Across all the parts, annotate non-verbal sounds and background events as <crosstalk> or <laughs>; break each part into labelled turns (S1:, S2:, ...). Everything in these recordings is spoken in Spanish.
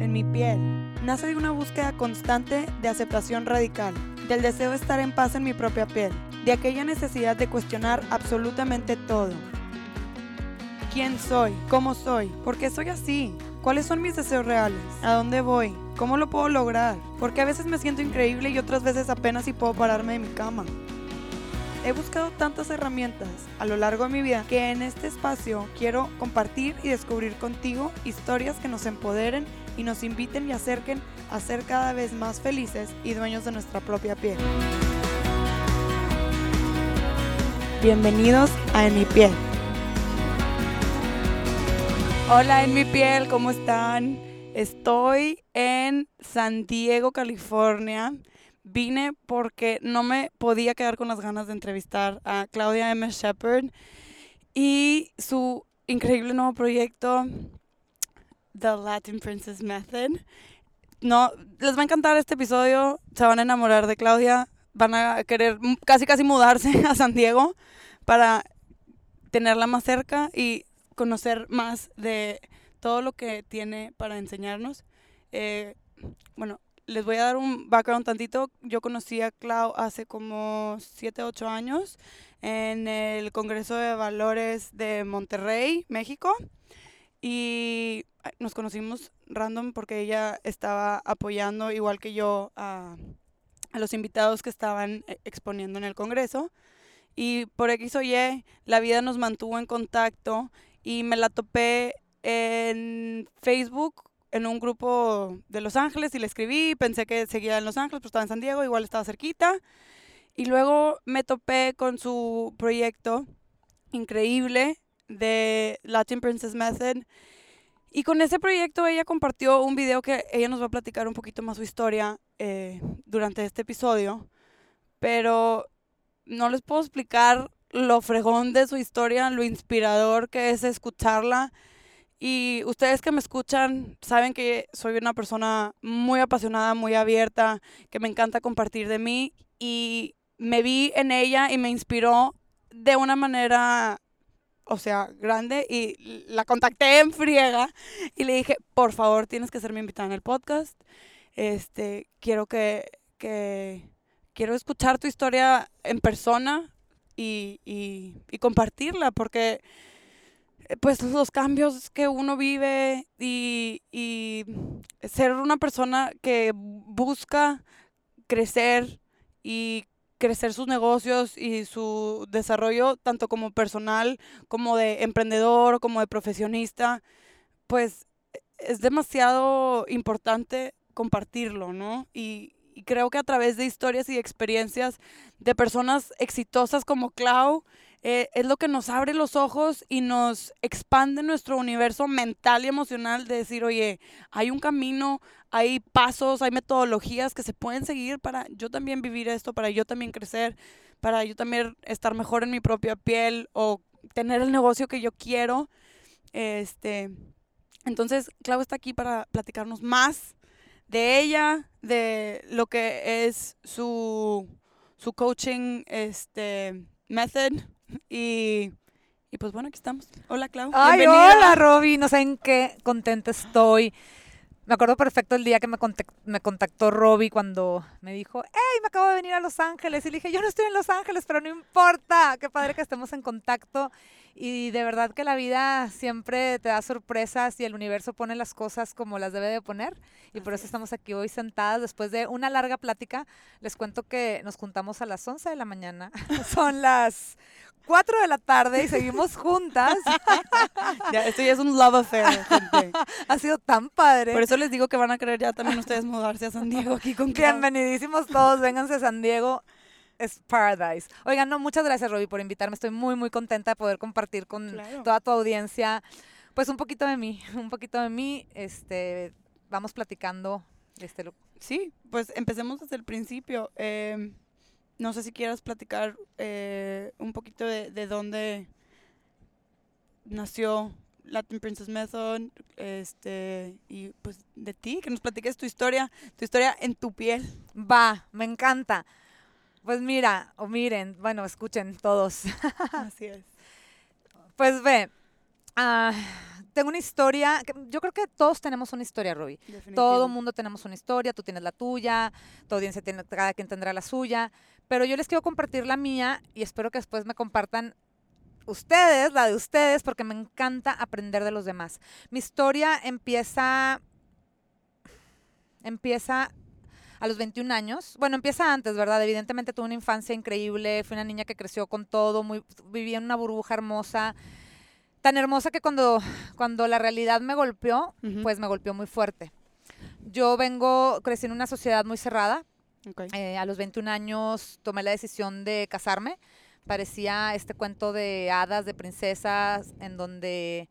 S1: en mi piel, nace de una búsqueda constante de aceptación radical, del deseo de estar en paz en mi propia piel, de aquella necesidad de cuestionar absolutamente todo. ¿Quién soy? ¿Cómo soy? ¿Por qué soy así? ¿Cuáles son mis deseos reales? ¿A dónde voy? ¿Cómo lo puedo lograr? Porque a veces me siento increíble y otras veces apenas si puedo pararme de mi cama. He buscado tantas herramientas a lo largo de mi vida que en este espacio quiero compartir y descubrir contigo historias que nos empoderen y nos inviten y acerquen a ser cada vez más felices y dueños de nuestra propia piel. Bienvenidos a En mi piel. Hola En mi piel, ¿cómo están? Estoy en San Diego, California vine porque no me podía quedar con las ganas de entrevistar a Claudia M. Shepard y su increíble nuevo proyecto, The Latin Princess Method. No, les va a encantar este episodio, se van a enamorar de Claudia, van a querer casi casi mudarse <laughs> a San Diego para tenerla más cerca y conocer más de todo lo que tiene para enseñarnos. Eh, bueno, les voy a dar un background tantito. Yo conocí a Clau hace como 7, 8 años en el Congreso de Valores de Monterrey, México. Y nos conocimos random porque ella estaba apoyando, igual que yo, a, a los invitados que estaban eh, exponiendo en el Congreso. Y por X o Y, la vida nos mantuvo en contacto y me la topé en Facebook en un grupo de Los Ángeles y le escribí, pensé que seguía en Los Ángeles, pero estaba en San Diego, igual estaba cerquita. Y luego me topé con su proyecto increíble de Latin Princess Method. Y con ese proyecto ella compartió un video que ella nos va a platicar un poquito más su historia eh, durante este episodio. Pero no les puedo explicar lo fregón de su historia, lo inspirador que es escucharla y ustedes que me escuchan saben que soy una persona muy apasionada, muy abierta, que me encanta compartir de mí y me vi en ella y me inspiró de una manera, o sea, grande y la contacté en friega y le dije, por favor, tienes que ser mi invitada en el podcast. Este, quiero que, que quiero escuchar tu historia en persona y, y, y compartirla porque pues los cambios que uno vive y, y ser una persona que busca crecer y crecer sus negocios y su desarrollo tanto como personal como de emprendedor como de profesionista pues es demasiado importante compartirlo no y, y creo que a través de historias y experiencias de personas exitosas como Clau eh, es lo que nos abre los ojos y nos expande nuestro universo mental y emocional de decir, oye, hay un camino, hay pasos, hay metodologías que se pueden seguir para yo también vivir esto, para yo también crecer, para yo también estar mejor en mi propia piel o tener el negocio que yo quiero. Este, entonces, Clau está aquí para platicarnos más de ella, de lo que es su, su coaching este, method, y, y pues bueno, aquí estamos. Hola, Clau.
S2: Ay, hola, Roby. No sé en qué contenta estoy. Me acuerdo perfecto el día que me, contactó, me contactó Robbie cuando me dijo, hey, me acabo de venir a Los Ángeles. Y le dije, yo no estoy en Los Ángeles, pero no importa. Qué padre que estemos en contacto. Y de verdad que la vida siempre te da sorpresas y el universo pone las cosas como las debe de poner. Y por eso estamos aquí hoy sentadas después de una larga plática. Les cuento que nos juntamos a las 11 de la mañana. <laughs> Son las 4 de la tarde y seguimos juntas. <laughs>
S1: ya, esto ya es un love affair, gente.
S2: ha sido tan padre.
S1: Por eso les digo que van a querer ya también ustedes mudarse a San Diego aquí con
S2: Bienvenidísimos todos, vénganse a San Diego. Es paradise. Oigan, no, muchas gracias, Roby, por invitarme. Estoy muy, muy contenta de poder compartir con toda tu audiencia, pues un poquito de mí, <laughs> un poquito de mí. Este, vamos platicando. Este,
S1: sí, pues empecemos desde el principio. Eh, no sé si quieras platicar eh, un poquito de, de, dónde nació Latin Princess Method, este, y pues de ti, que nos platiques tu historia, tu historia en tu piel.
S2: Va, me encanta. Pues mira, o miren, bueno, escuchen todos. <laughs>
S1: Así es.
S2: Pues ve, uh, tengo una historia, yo creo que todos tenemos una historia, Robbie. Todo mundo tenemos una historia, tú tienes la tuya, tu audiencia tiene, cada quien tendrá la suya, pero yo les quiero compartir la mía y espero que después me compartan ustedes, la de ustedes, porque me encanta aprender de los demás. Mi historia empieza, empieza a los 21 años. Bueno, empieza antes, ¿verdad? Evidentemente tuve una infancia increíble, fui una niña que creció con todo, muy, vivía en una burbuja hermosa, tan hermosa que cuando, cuando la realidad me golpeó, pues me golpeó muy fuerte. Yo vengo, crecí en una sociedad muy cerrada. Eh, a los 21 años tomé la decisión de casarme. Parecía este cuento de hadas, de princesas, en donde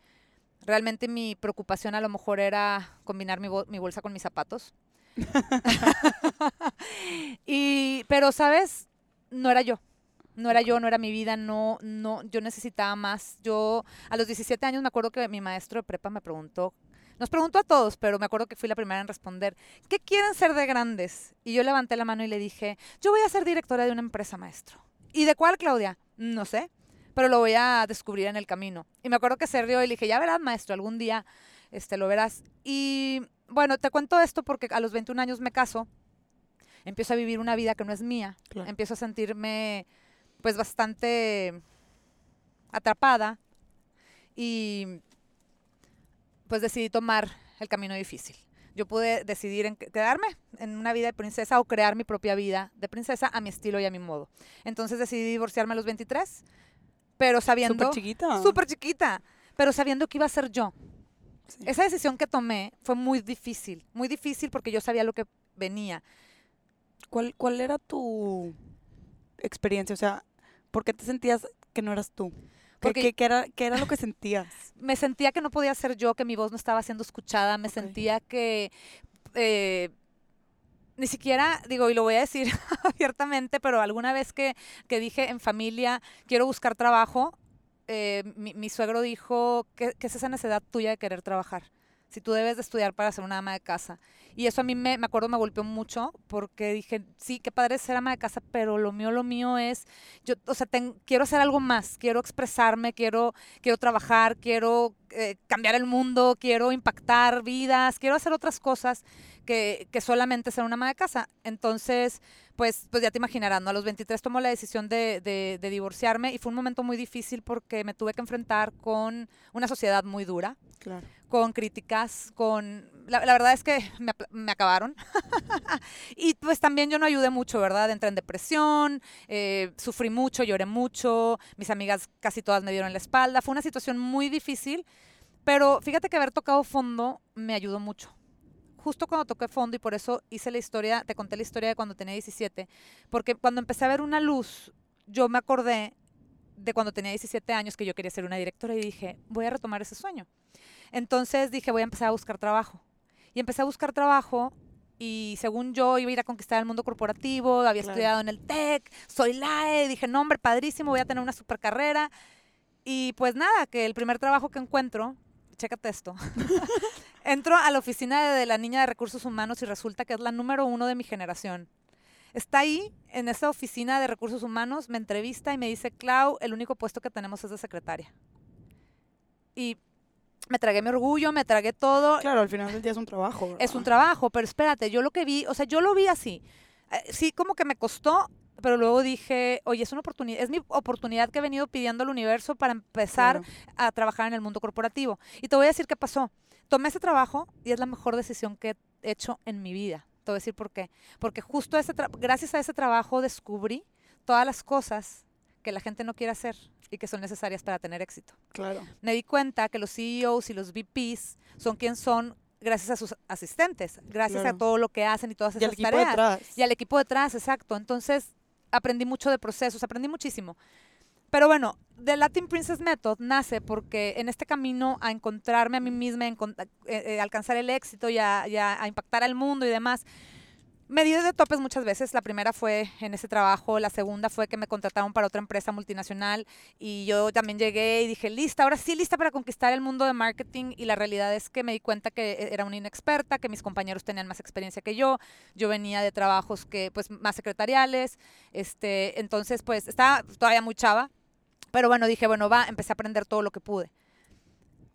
S2: realmente mi preocupación a lo mejor era combinar mi, mi bolsa con mis zapatos. <laughs> <laughs> y, pero, ¿sabes? No era yo. No era yo, no era mi vida, no, no, yo necesitaba más. Yo, a los 17 años me acuerdo que mi maestro de prepa me preguntó, nos preguntó a todos, pero me acuerdo que fui la primera en responder, ¿qué quieren ser de grandes? Y yo levanté la mano y le dije, yo voy a ser directora de una empresa, maestro. ¿Y de cuál, Claudia? No sé, pero lo voy a descubrir en el camino. Y me acuerdo que se rió y le dije, ya verás, maestro, algún día este, lo verás. Y bueno, te cuento esto porque a los 21 años me caso, empiezo a vivir una vida que no es mía, empiezo a sentirme pues bastante atrapada y pues decidí tomar el camino difícil. Yo pude decidir en quedarme en una vida de princesa o crear mi propia vida de princesa a mi estilo y a mi modo. Entonces decidí divorciarme a los 23, pero sabiendo...
S1: Súper chiquita.
S2: Súper chiquita, pero sabiendo que iba a ser yo. Esa decisión que tomé fue muy difícil, muy difícil porque yo sabía lo que venía.
S1: ¿Cuál, cuál era tu experiencia? O sea, ¿por qué te sentías que no eras tú? Porque, ¿qué, era, ¿Qué era lo que sentías?
S2: me sentía que no podía ser yo, que mi voz no estaba siendo escuchada, me sentía que... Eh, ni siquiera, digo, y lo voy a decir <laughs> abiertamente, pero alguna vez que, que dije en familia, quiero buscar trabajo, eh, mi, suegro dijo, ¿qué, ¿qué es esa necesidad tuya de querer trabajar? Si tú debes de estudiar para ser una ama de casa. Y eso a mí me, me acuerdo, me golpeó mucho porque dije, sí, qué padre ser ama de casa, pero lo mío, lo mío es, yo, o sea, quiero hacer algo más, quiero expresarme, quiero, quiero trabajar, quiero eh, cambiar el mundo, quiero impactar vidas, quiero hacer otras cosas que, que, solamente ser una ama de casa. Entonces, pues, pues ya te imaginarás, ¿no? A los 23 tomó la decisión de, de, de divorciarme y fue un momento muy difícil porque me tuve que enfrentar con una sociedad muy dura.
S1: Claro
S2: con críticas, con... La, verdad es que me, acabaron. <laughs> y pues también yo no ayudé mucho, ¿verdad? Entré en depresión, eh, sufrí mucho, lloré mucho, mis amigas casi todas me dieron la espalda. Fue una situación muy difícil, pero fíjate que haber tocado fondo me ayudó mucho. Justo cuando toqué fondo y por eso hice la historia, te conté la historia de cuando tenía 17, porque cuando empecé a ver una luz, yo me acordé de cuando tenía 17 años que yo quería ser una directora y dije, voy a retomar ese sueño. Entonces dije, voy a empezar a buscar trabajo. Y empecé a buscar trabajo y según yo iba a ir a conquistar el mundo corporativo, había estudiado en el TEC, soy LAE, dije, no, hombre, padrísimo, voy a tener una super carrera. Y pues nada, que el primer trabajo que encuentro, chécate esto, <laughs> entro a la oficina de la niña de recursos humanos y resulta que es la número uno de mi generación. Está ahí, en esa oficina de recursos humanos, me entrevista y me dice, Clau, el único puesto que tenemos es de secretaria. Y me tragué mi orgullo, me tragué todo.
S1: Claro, al final del día es un trabajo.
S2: Es un trabajo, pero espérate, yo lo que vi, o sea, yo lo vi así. Eh, sí, como que me costó, pero luego dije, oye, es una oportunidad, es mi oportunidad que he venido pidiendo al universo para empezar a trabajar en el mundo corporativo. Y te voy a decir qué pasó. Tomé ese trabajo y es la mejor decisión que he hecho en mi vida. Te voy a decir por qué. Porque justo ese gracias a ese trabajo descubrí todas las cosas que la gente no quiere hacer y que son necesarias para tener éxito.
S1: Claro.
S2: Me di cuenta que los CEOs y los VPs son quien son gracias a sus asistentes, gracias a todo lo que hacen y todas esas
S1: y al tareas. Equipo detrás.
S2: Y al equipo detrás, exacto. Entonces, aprendí mucho de procesos, aprendí muchísimo. Pero bueno, The Latin Princess Method nace porque en este camino a encontrarme a mí misma, a eh, eh, alcanzar el éxito y a, a impactar al mundo y demás, me di de topes muchas veces. La primera fue en ese trabajo, la segunda fue que me contrataron para otra empresa multinacional y yo también llegué y dije, lista, ahora sí lista para conquistar el mundo de marketing y la realidad es que me di cuenta que e-, era una inexperta, que mis compañeros tenían más experiencia que yo, yo venía de trabajos que pues más secretariales, este, entonces pues estaba todavía muy chava, pero bueno, dije, bueno, va, empecé a aprender todo lo que pude.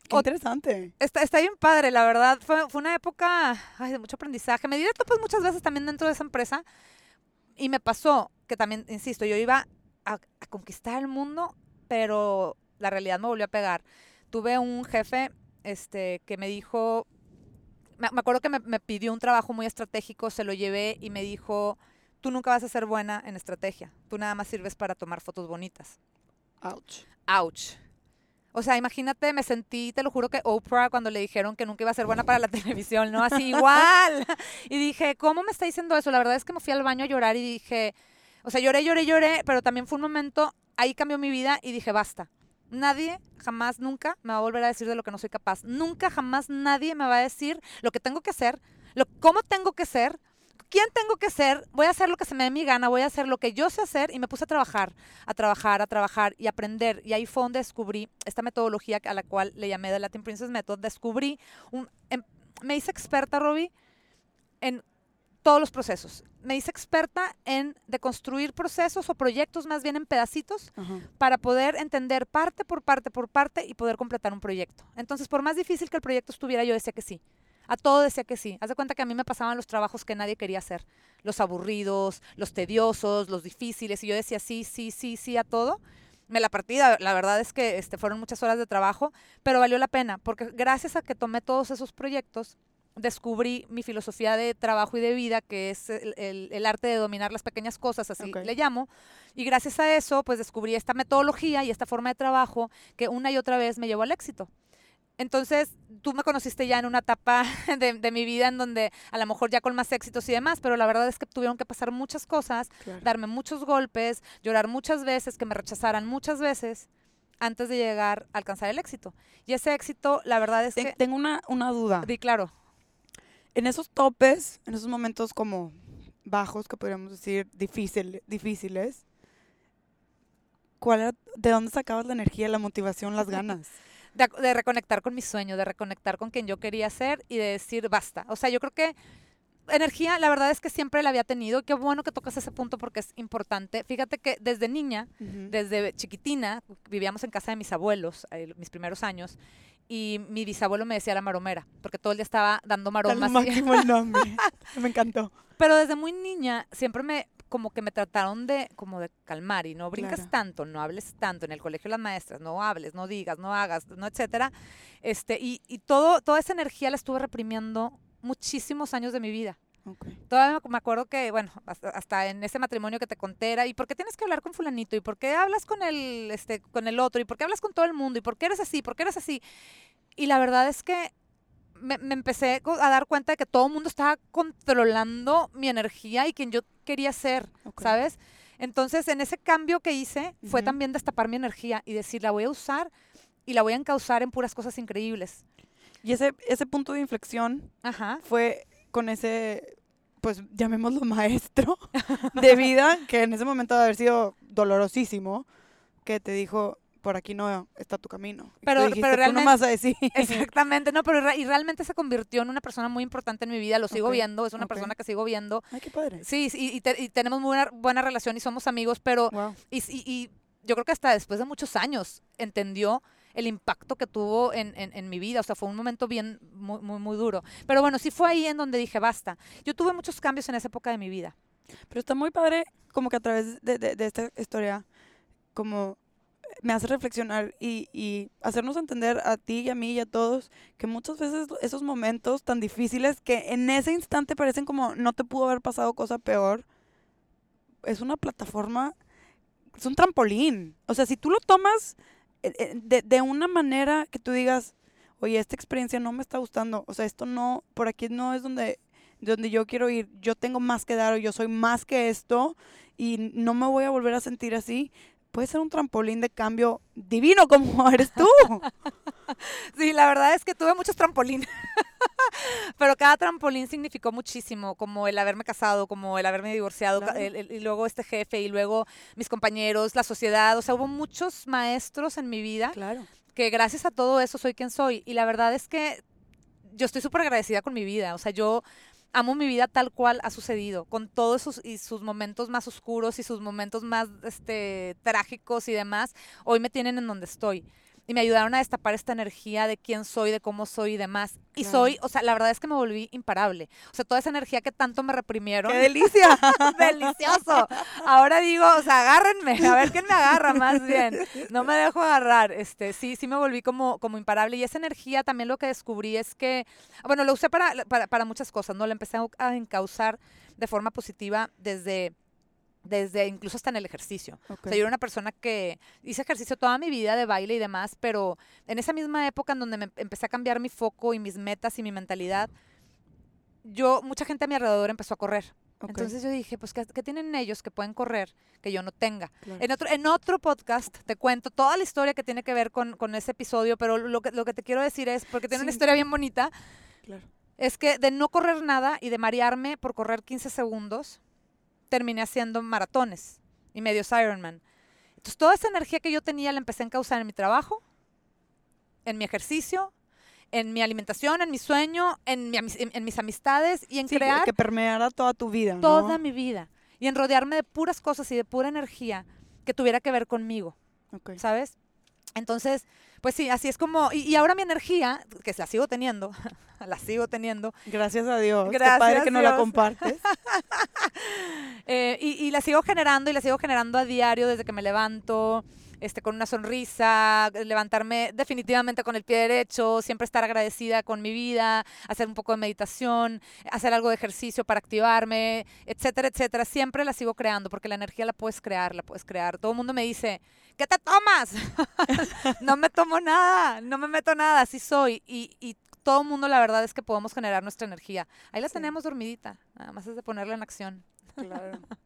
S1: Qué interesante.
S2: Está, está bien padre, la verdad. Fue, fue una época ay, de mucho aprendizaje. Me di de topes muchas veces también dentro de esa empresa. Y me pasó que también, insisto, yo iba a, a conquistar el mundo, pero la realidad me volvió a pegar. Tuve un jefe este, que me dijo, me, me acuerdo que me, me pidió un trabajo muy estratégico, se lo llevé y me dijo, tú nunca vas a ser buena en estrategia, tú nada más sirves para tomar fotos bonitas.
S1: Ouch.
S2: Ouch. O sea, imagínate, me sentí, te lo juro que Oprah cuando le dijeron que nunca iba a ser buena para la <laughs> televisión, ¿no? Así igual. <laughs> Y dije, ¿cómo me está diciendo eso? La verdad es que me fui al baño a llorar y dije, o sea, lloré, lloré, lloré, pero también fue un momento, ahí cambió mi vida y dije, basta. Nadie, jamás, nunca me va a volver a decir de lo que no soy capaz. Nunca, jamás nadie me va a decir lo que tengo que hacer, cómo tengo que ser, quién tengo que ser. Voy a hacer lo que se me dé mi gana, voy a hacer lo que yo sé hacer y me puse a trabajar, a trabajar, a trabajar y aprender. Y ahí fue donde descubrí esta metodología a la cual le llamé The Latin Princess Method. Descubrí, un, em, me hice experta, Robbie, en todos los procesos. Me hice experta en deconstruir procesos o proyectos más bien en pedacitos para poder entender parte por parte por parte y poder completar un proyecto. Entonces, por más difícil que el proyecto estuviera, yo decía que sí. A todo decía que sí. Haz de cuenta que a mí me pasaban los trabajos que nadie quería hacer. Los aburridos, los tediosos, los difíciles. Y yo decía sí, sí, sí, sí a todo. Me la partí, la verdad es que este, fueron muchas horas de trabajo, pero valió la pena, porque gracias a que tomé todos esos proyectos, descubrí mi filosofía de trabajo y de vida, que es el, el- el arte de dominar las pequeñas cosas, así le llamo. Y gracias a eso, pues descubrí esta metodología y esta forma de trabajo que una y otra vez me llevó al éxito. Entonces, tú me conociste ya en una etapa <laughs> de, de mi vida en donde a lo mejor ya con más éxitos y demás, pero la verdad es que tuvieron que pasar muchas cosas,
S1: Claro.
S2: darme muchos golpes, llorar muchas veces, que me rechazaran muchas veces antes de llegar a alcanzar el éxito. Y ese éxito, la verdad es
S1: Ten-
S2: que,
S1: Tengo una, una duda.
S2: di claro,
S1: En esos topes, en esos momentos como bajos, que podríamos decir difícil, difíciles, ¿cuál era, ¿de dónde sacabas la energía, la motivación, las <laughs> ganas?
S2: De, reconectar con mi sueño, de reconectar con quien yo quería ser y de decir basta. O sea, yo creo que energía, la verdad es que siempre la había tenido. Qué bueno que tocas ese punto porque es importante. Fíjate que desde niña, desde chiquitina, vivíamos en casa de mis abuelos, eh, mis primeros años, y mi bisabuelo me decía la maromera, porque todo el día estaba dando maromas.
S1: máximo el nombre. <laughs> Me encantó.
S2: Pero desde muy niña siempre me como que me trataron de como de calmar y no brincas
S1: Claro.
S2: tanto, no hables tanto en el colegio las maestras, no hables, no digas, no hagas, no etcétera. Este, y, y todo toda esa energía la estuve reprimiendo muchísimos años de mi vida.
S1: Ok.
S2: Todavía me- me acuerdo que, bueno, hasta, hasta en ese matrimonio que te conté era, ¿y por qué tienes que hablar con fulanito? ¿Y por qué hablas con el, este, con el otro? ¿Y por qué hablas con todo el mundo? ¿Y por qué eres así? ¿Por qué eres así? Y la verdad es que me, me empecé a dar cuenta de que todo el mundo estaba controlando mi energía y quien yo quería ser. ¿sabes? Entonces, en ese cambio que hice, fue también destapar mi energía y decir, la voy a usar y la voy a encauzar en puras cosas increíbles.
S1: Y ese, ese punto de inflexión
S2: Ajá.
S1: fue con ese, pues llamémoslo <laughs> maestro de vida, que en ese momento debe haber sido dolorosísimo, que te dijo, por aquí no está tu camino. Y
S2: Pero-
S1: dijiste,
S2: pero
S1: "Tú no
S2: realmente-
S1: me vas a decir. <laughs>
S2: Exactamente, no, pero y realmente se convirtió en una persona muy importante en mi vida, lo sigo viendo, es una persona que sigo viendo.
S1: Ay, qué padre.
S2: Sí, sí, y, te- y tenemos muy buena, buena relación y somos amigos, pero
S1: Wow.
S2: y, y- y yo creo que hasta después de muchos años entendió el impacto que tuvo en, en- en mi vida, o sea, fue un momento bien, muy, muy, muy duro. Pero bueno, sí fue ahí en donde dije, basta. Yo tuve muchos cambios en esa época de mi vida.
S1: Pero está muy padre como que a través de, de- de esta historia, como me hace reflexionar y, y hacernos entender a ti y a mí y a todos que muchas veces esos momentos tan difíciles que en ese instante parecen como no te pudo haber pasado cosa peor, es una plataforma, es un trampolín. O sea, si tú lo tomas eh, eh, de, de una manera que tú digas, oye, esta experiencia no me está gustando, o sea, esto no, por aquí no es donde donde yo quiero ir, yo tengo más que dar o yo soy más que esto y no me voy a volver a sentir así, puede ser un trampolín de cambio divino como <laughs> eres tú. <laughs>
S2: Sí, la verdad es que tuve muchos trampolines. <laughs> Pero cada trampolín significó muchísimo, como el haberme casado, como el haberme divorciado, ca-
S1: Claro.
S2: el- el- y luego este jefe, y luego mis compañeros, la sociedad. O sea, hubo muchos maestros en mi vida
S1: Claro.
S2: que gracias a todo eso soy quien soy. Y la verdad es que yo estoy súper agradecida con mi vida. O sea, yo amo mi vida tal cual ha sucedido, con todos sus, y sus momentos más oscuros y sus momentos más este, trágicos y demás. Hoy me tienen en donde estoy. Y me ayudaron a destapar esta energía de quién soy, de cómo soy y demás. Y
S1: Claro.
S2: soy, o sea, la verdad es que me volví imparable. O sea, toda esa energía que tanto me reprimieron.
S1: ¡Qué <laughs> delicia!
S2: delicioso. Ahora digo, o sea, agárrenme, a ver quién me agarra más bien. No me dejo agarrar. Este, sí, sí me volví como, como imparable. Y esa energía también lo que descubrí es que, bueno, lo usé para, para, para muchas cosas, ¿no? La empecé a- a encauzar de forma positiva desde desde incluso hasta en el ejercicio. O sea, yo era una persona que hice ejercicio toda mi vida de baile y demás, pero en esa misma época en donde me empecé a cambiar mi foco y mis metas y mi mentalidad, yo, mucha gente a mi alrededor empezó a correr. Entonces yo dije, pues, ¿qué, qué tienen ellos que pueden correr que yo no tenga?
S1: claro.
S2: En otro, en otro podcast te cuento toda la historia que tiene que ver con, con ese episodio, pero lo que, lo que te quiero decir es, porque tiene una historia bien bonita,
S1: Claro.
S2: es que de no correr nada y de marearme por correr 15 segundos, terminé haciendo maratones y medios Ironman. Entonces, toda esa energía que yo tenía la empecé a encauzar en mi trabajo, en mi ejercicio, en mi alimentación, en mi sueño, en, mi amis- en- en mis amistades y en
S1: Sí,
S2: crear
S1: que permeara toda tu vida, ¿no?
S2: toda mi vida y en rodearme de puras cosas y de pura energía que tuviera que ver conmigo. ¿sabes? Entonces, pues sí, así es como, y, y ahora mi energía, que la sigo teniendo, <laughs> la sigo teniendo,
S1: Gracias a Dios. Qué
S2: Gracias,
S1: padre que no la compartes. <laughs>
S2: eh, y, y la sigo generando y la sigo generando a diario desde que me levanto, este, con una sonrisa, levantarme definitivamente con el pie derecho, siempre estar agradecida con mi vida, hacer un poco de meditación, hacer algo de ejercicio para activarme, etcétera, etcétera. Siempre la sigo creando porque la energía la puedes crear, la puedes crear. Todo el mundo me dice, ¿qué te tomas? <laughs> no me tomo nada, no me meto nada, así soy. Y, y todo el mundo, la verdad es que podemos generar nuestra energía. Ahí la
S1: Sí.
S2: tenemos dormidita, nada más es de ponerla en acción.
S1: Claro. <laughs>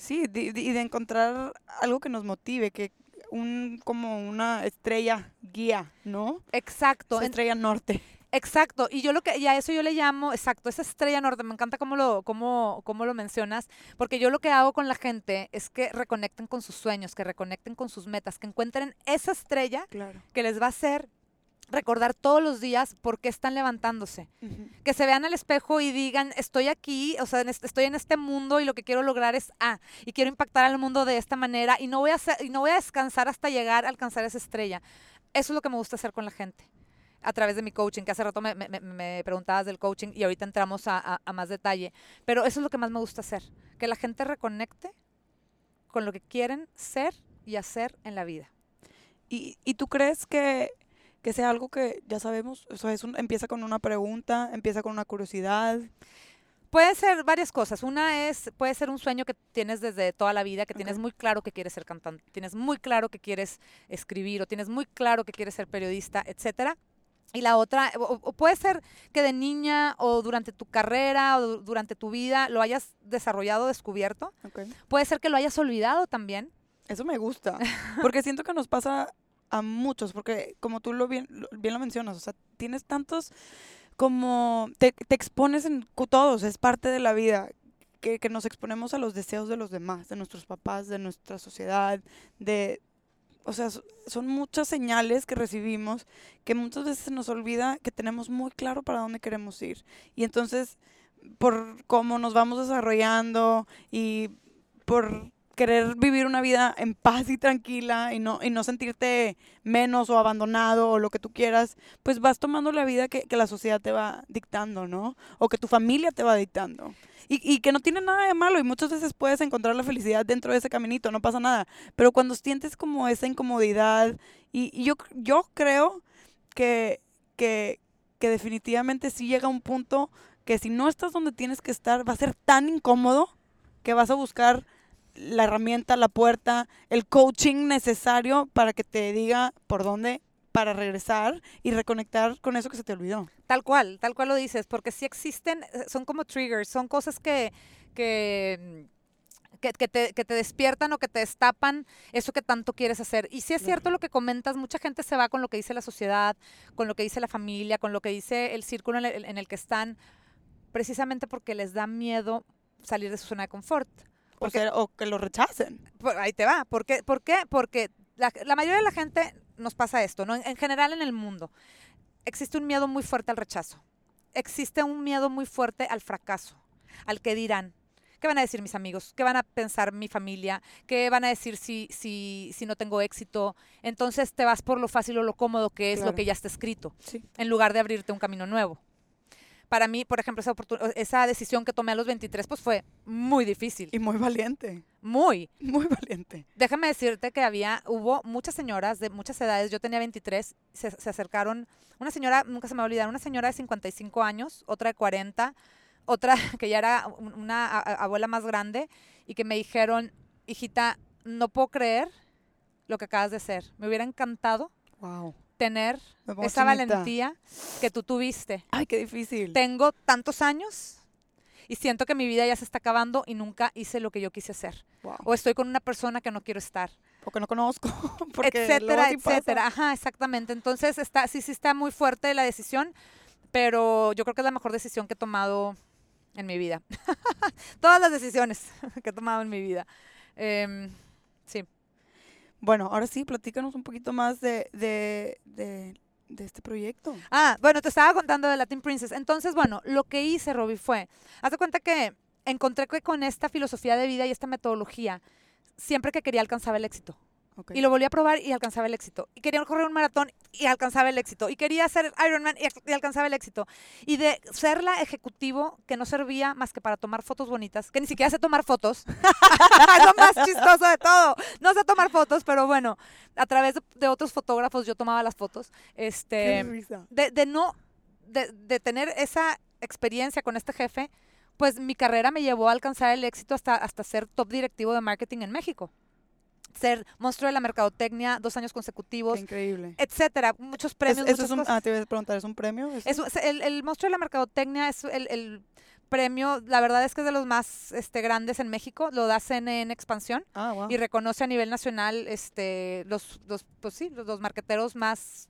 S1: Sí, di- y de encontrar algo que nos motive, que un como una estrella guía, ¿no?
S2: Exacto,
S1: Esa estrella norte.
S2: Exacto. Y yo lo que, y a eso yo le llamo, exacto, esa estrella norte, me encanta cómo lo, cómo, cómo lo mencionas, porque yo lo que hago con la gente es que reconecten con sus sueños, que reconecten con sus metas, que encuentren esa estrella
S1: Claro.
S2: que les va a hacer recordar todos los días por qué están levantándose. que se vean al espejo y digan, estoy aquí, o sea, en este- estoy en este mundo y lo que quiero lograr es A, y quiero impactar al mundo de esta manera y no voy a hacer, y no voy a descansar hasta llegar a alcanzar esa estrella. Eso es lo que me gusta hacer con la gente a través de mi coaching, que hace rato me, me- me- preguntabas del coaching y ahorita entramos a, a- a más detalle, pero eso es lo que más me gusta hacer, que la gente reconecte con lo que quieren ser y hacer en la vida.
S1: ¿Y, y tú crees que, que sea algo que ya sabemos? O sea, es un- empieza con una pregunta, empieza con una curiosidad.
S2: Puede ser varias cosas. Una es, puede ser un sueño que tienes desde toda la vida, que tienes muy claro que quieres ser cantante, tienes muy claro que quieres escribir o tienes muy claro que quieres ser periodista, etcétera. Y la otra, o, o puede ser que de niña o durante tu carrera o du- durante tu vida lo hayas desarrollado, descubierto. Puede ser que lo hayas olvidado también.
S1: Eso me gusta, <laughs> porque siento que nos pasa a muchos, porque como tú lo bien lo, bien lo mencionas, o sea, tienes tantos como te, te expones en todos, es parte de la vida, que, que nos exponemos a los deseos de los demás, de nuestros papás, de nuestra sociedad, de, o sea, so- son muchas señales que recibimos que muchas veces se nos olvida que tenemos muy claro para dónde queremos ir. Y entonces, por cómo nos vamos desarrollando y por querer vivir una vida en paz y tranquila y no, y no sentirte menos o abandonado o lo que tú quieras, pues vas tomando la vida que, que la sociedad te va dictando, ¿no? O que tu familia te va dictando. Y, y que no tiene nada de malo y muchas veces puedes encontrar la felicidad dentro de ese caminito, no pasa nada. Pero cuando sientes como esa incomodidad, y, yo, yo creo que, que, que definitivamente sí llega un punto que si no estás donde tienes que estar, va a ser tan incómodo que vas a buscar la herramienta, la puerta, el coaching necesario para que te diga por dónde para regresar y reconectar con eso que se te olvidó.
S2: Tal cual, tal cual lo dices, porque sí existen, eh, son como triggers, son cosas que, que, mm, que, que te, que te despiertan o que te destapan eso que tanto quieres hacer. Y sí es cierto lo que comentas, mucha gente se va con lo que dice la sociedad, con lo que dice la familia, con lo que dice el círculo en el, en el que están, precisamente porque les da miedo salir de su zona de confort.
S1: O,
S2: Porque-
S1: sea, o que lo rechacen.
S2: Por- ahí te va. ¿Por qué? ¿Por qué? Porque la, la mayoría de la gente nos pasa esto, ¿no? En, en general en el mundo. Existe un miedo muy fuerte al rechazo. Existe un miedo muy fuerte al fracaso, al que dirán. ¿Qué van a decir mis amigos? ¿Qué van a pensar mi familia? ¿Qué van a decir si, si, si no tengo éxito? Entonces te vas por lo fácil o lo cómodo que es
S1: Claro.
S2: lo que ya está escrito,
S1: Sí.
S2: en lugar de abrirte un camino nuevo. Para mí, por ejemplo, esa, esa decisión que tomé a los 23, pues fue muy difícil,
S1: Y muy valiente.
S2: muy.
S1: Muy valiente.
S2: Déjame decirte que había, hubo muchas señoras de muchas edades, yo tenía 23, se, se acercaron, una señora, nunca se me va a olvidar, una señora de 55 años, otra de 40, otra <laughs> que ya era un- una abuela más grande y que me dijeron, hijita, no puedo creer lo que acabas de hacer. Me hubiera encantado
S1: Wow.
S2: Tener esa
S1: chinita.
S2: valentía que tú tuviste.
S1: Ay, qué difícil.
S2: Tengo tantos años y siento que mi vida ya se está acabando y nunca hice lo que yo quise hacer.
S1: Wow.
S2: O estoy con una persona que no quiero estar
S1: Porque no conozco. <laughs> Porque
S2: etcétera,
S1: pasa.
S2: etcétera. Ajá, exactamente. Entonces está, sí, sí está muy fuerte la decisión, pero yo creo que es la mejor decisión que he tomado en mi vida. <laughs> Todas las decisiones <laughs> que he tomado en mi vida. Em, sí.
S1: Bueno, ahora sí, platícanos un poquito más de, de, de, este proyecto.
S2: Ah, bueno, te estaba contando de Latin Princess. Entonces, bueno, lo que hice, Robbie, fue, haz de cuenta que encontré que con esta filosofía de vida y esta metodología, siempre que quería alcanzaba el éxito. Y lo volví a probar y alcanzaba el éxito. Y quería correr un maratón y alcanzaba el éxito. Y quería hacer Ironman y, y alcanzaba el éxito. Y de ser la ejecutivo que no servía más que para tomar fotos bonitas, que ni siquiera sé tomar fotos. <laughs> es lo más chistoso de todo. No sé tomar fotos, pero bueno, a través de, de otros fotógrafos yo tomaba las fotos. Este, de, de no, de, de tener esa experiencia con este jefe, pues mi carrera me llevó a alcanzar el éxito hasta, hasta ser top directivo de marketing en México. Ser monstruo de la mercadotecnia dos años
S1: Qué
S2: consecutivos,
S1: increíble.
S2: etcétera, muchos
S1: Es-
S2: premios,
S1: eso es un,
S2: cosas.
S1: ah, te iba a preguntar, ¿es un premio? ¿Es
S2: Es- el, el monstruo de la mercadotecnia es el, el premio, la verdad es que es de los más este, grandes en México, lo da CNN Expansión
S1: Ah, wow.
S2: y reconoce a nivel nacional este, los, los, pues sí, los, los marqueteros más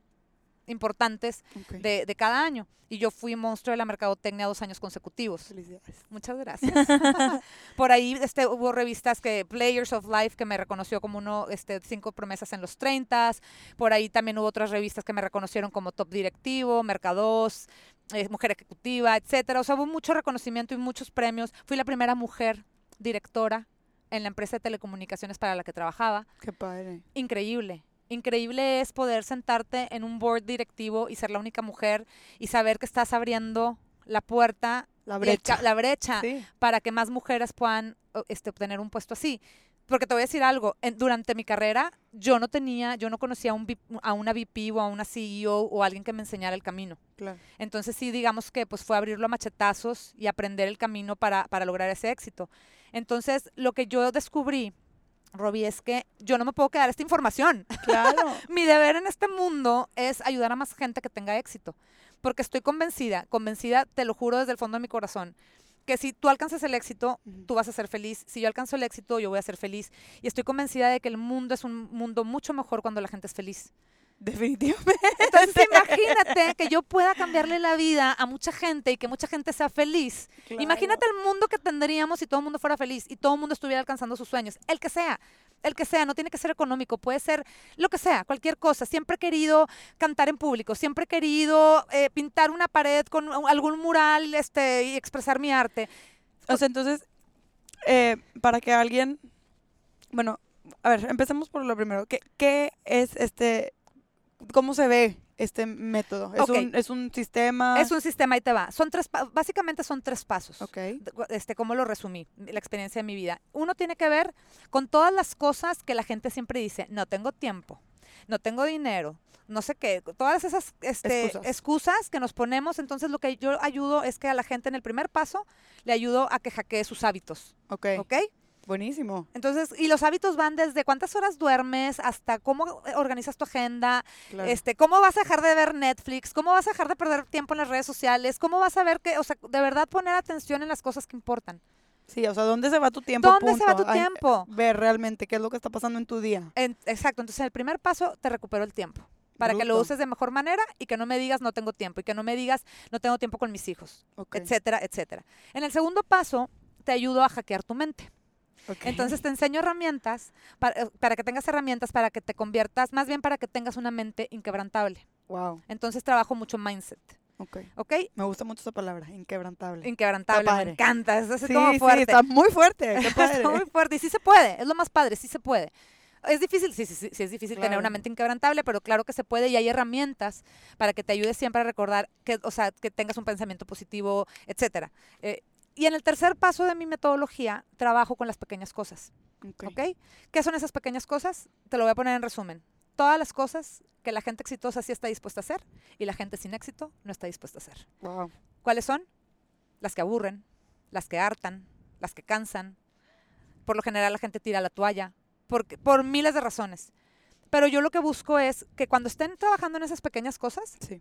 S2: importantes de cada año. Y yo fui monstruo de la mercadotecnia dos años consecutivos.
S1: Felicidades.
S2: Muchas gracias. <laughs> Por ahí este, hubo revistas que Players of Life que me reconoció como uno, este, cinco promesas en los 30. Por ahí también hubo otras revistas que me reconocieron como top directivo, Mercados, eh, mujer ejecutiva, etcétera. O sea, hubo mucho reconocimiento y muchos premios. Fui la primera mujer directora en la empresa de telecomunicaciones para la que trabajaba
S1: Qué padre.
S2: increíble. Increíble es poder sentarte en un board directivo y ser la única mujer y saber que estás abriendo la puerta,
S1: La
S2: y el
S1: brecha.
S2: la brecha
S1: Sí.
S2: para que más mujeres puedan este, obtener un puesto así. Porque te voy a decir algo, en- durante mi carrera yo no tenía, yo no conocía a, un a una VP o a una CEO o alguien que me enseñara el camino.
S1: Claro.
S2: Entonces sí, digamos que pues fue abrirlo a machetazos y aprender el camino para, para lograr ese éxito. Entonces lo que yo descubrí, Robbie, es que yo no me puedo quedar esta información.
S1: Claro. <laughs>
S2: Mi deber en este mundo es ayudar a más gente que tenga éxito. Porque estoy convencida, convencida, te lo juro desde el fondo de mi corazón, que si tú alcanzas el éxito, tú vas a ser feliz. Si yo alcanzo el éxito, yo voy a ser feliz. Y estoy convencida de que el mundo es un mundo mucho mejor cuando la gente es feliz.
S1: Definitivamente.
S2: Entonces imagínate que yo pueda cambiarle la vida a mucha gente y que mucha gente sea feliz. Imagínate el mundo que tendríamos si todo el mundo fuera feliz y todo el mundo estuviera alcanzando sus sueños. El que sea, el que sea, no tiene que ser económico, puede ser lo que sea, cualquier cosa. Siempre he querido cantar en público, siempre he querido eh, pintar una pared con algún mural este, y expresar mi arte.
S1: O sea, entonces, eh, para que alguien, bueno, a ver, empecemos por lo primero. ¿Qué, qué es este, cómo se ve este método? ¿Es, un, ¿Es un sistema?
S2: Es un sistema y te va. Son tres, básicamente son tres pasos.
S1: Ok.
S2: este, ¿cómo lo resumí? La experiencia de mi vida. Uno tiene que ver con todas las cosas que la gente siempre dice, no tengo tiempo, no tengo dinero, no sé qué, todas esas este,
S1: Excusas.
S2: excusas. que nos ponemos. Entonces lo que yo ayudo es que a la gente en el primer paso le ayudo a que hackee sus hábitos,
S1: Ok.
S2: ¿ok?
S1: Buenísimo.
S2: Entonces, y los hábitos van desde cuántas horas duermes hasta cómo organizas tu agenda,
S1: Claro.
S2: este, ¿Cómo vas a dejar de ver Netflix? ¿Cómo vas a dejar de perder tiempo en las redes sociales? ¿Cómo vas a ver que, o sea, de verdad poner atención en las cosas que importan?
S1: Sí, o sea, ¿dónde se va tu tiempo?
S2: ¿Dónde se va tu
S1: Ay,
S2: tiempo?
S1: ver realmente qué es lo que está pasando en tu día.
S2: En- exacto, entonces el primer paso te recupero el tiempo. Para que lo uses de mejor manera y que no me digas no tengo tiempo y que no me digas no tengo tiempo con mis hijos, etcétera, etcétera. En el segundo paso te ayudo a hackear tu mente.
S1: Ok.
S2: Entonces te enseño herramientas para, eh, para que tengas herramientas para que te conviertas, más bien para que tengas una mente inquebrantable.
S1: wow.
S2: Entonces trabajo mucho mindset.
S1: Ok.
S2: ¿ok?
S1: Me gusta mucho esa palabra, inquebrantable.
S2: Inquebrantable, me encanta, es así
S1: sí,
S2: como
S1: sí,
S2: fuerte.
S1: está muy fuerte. Qué <laughs> padre.
S2: Está muy fuerte y sí se puede, es lo más padre, sí se puede. Es difícil, sí, sí, sí, sí es difícil tener una mente inquebrantable, pero claro que se puede y hay herramientas para que te ayude siempre a recordar que, o sea, que tengas un pensamiento positivo, etcétera. Eh, y en el tercer paso de mi metodología, trabajo con las pequeñas cosas,
S1: Ok.
S2: ¿ok? ¿Qué son esas pequeñas cosas? Te lo voy a poner en resumen. Todas las cosas que la gente exitosa sí está dispuesta a hacer y la gente sin éxito no está dispuesta a hacer.
S1: Wow.
S2: ¿Cuáles son? Las que aburren, las que hartan, las que cansan. Por lo general la gente tira la toalla, por, por miles de razones. Pero yo lo que busco es que cuando estén trabajando en esas pequeñas cosas,
S1: Sí.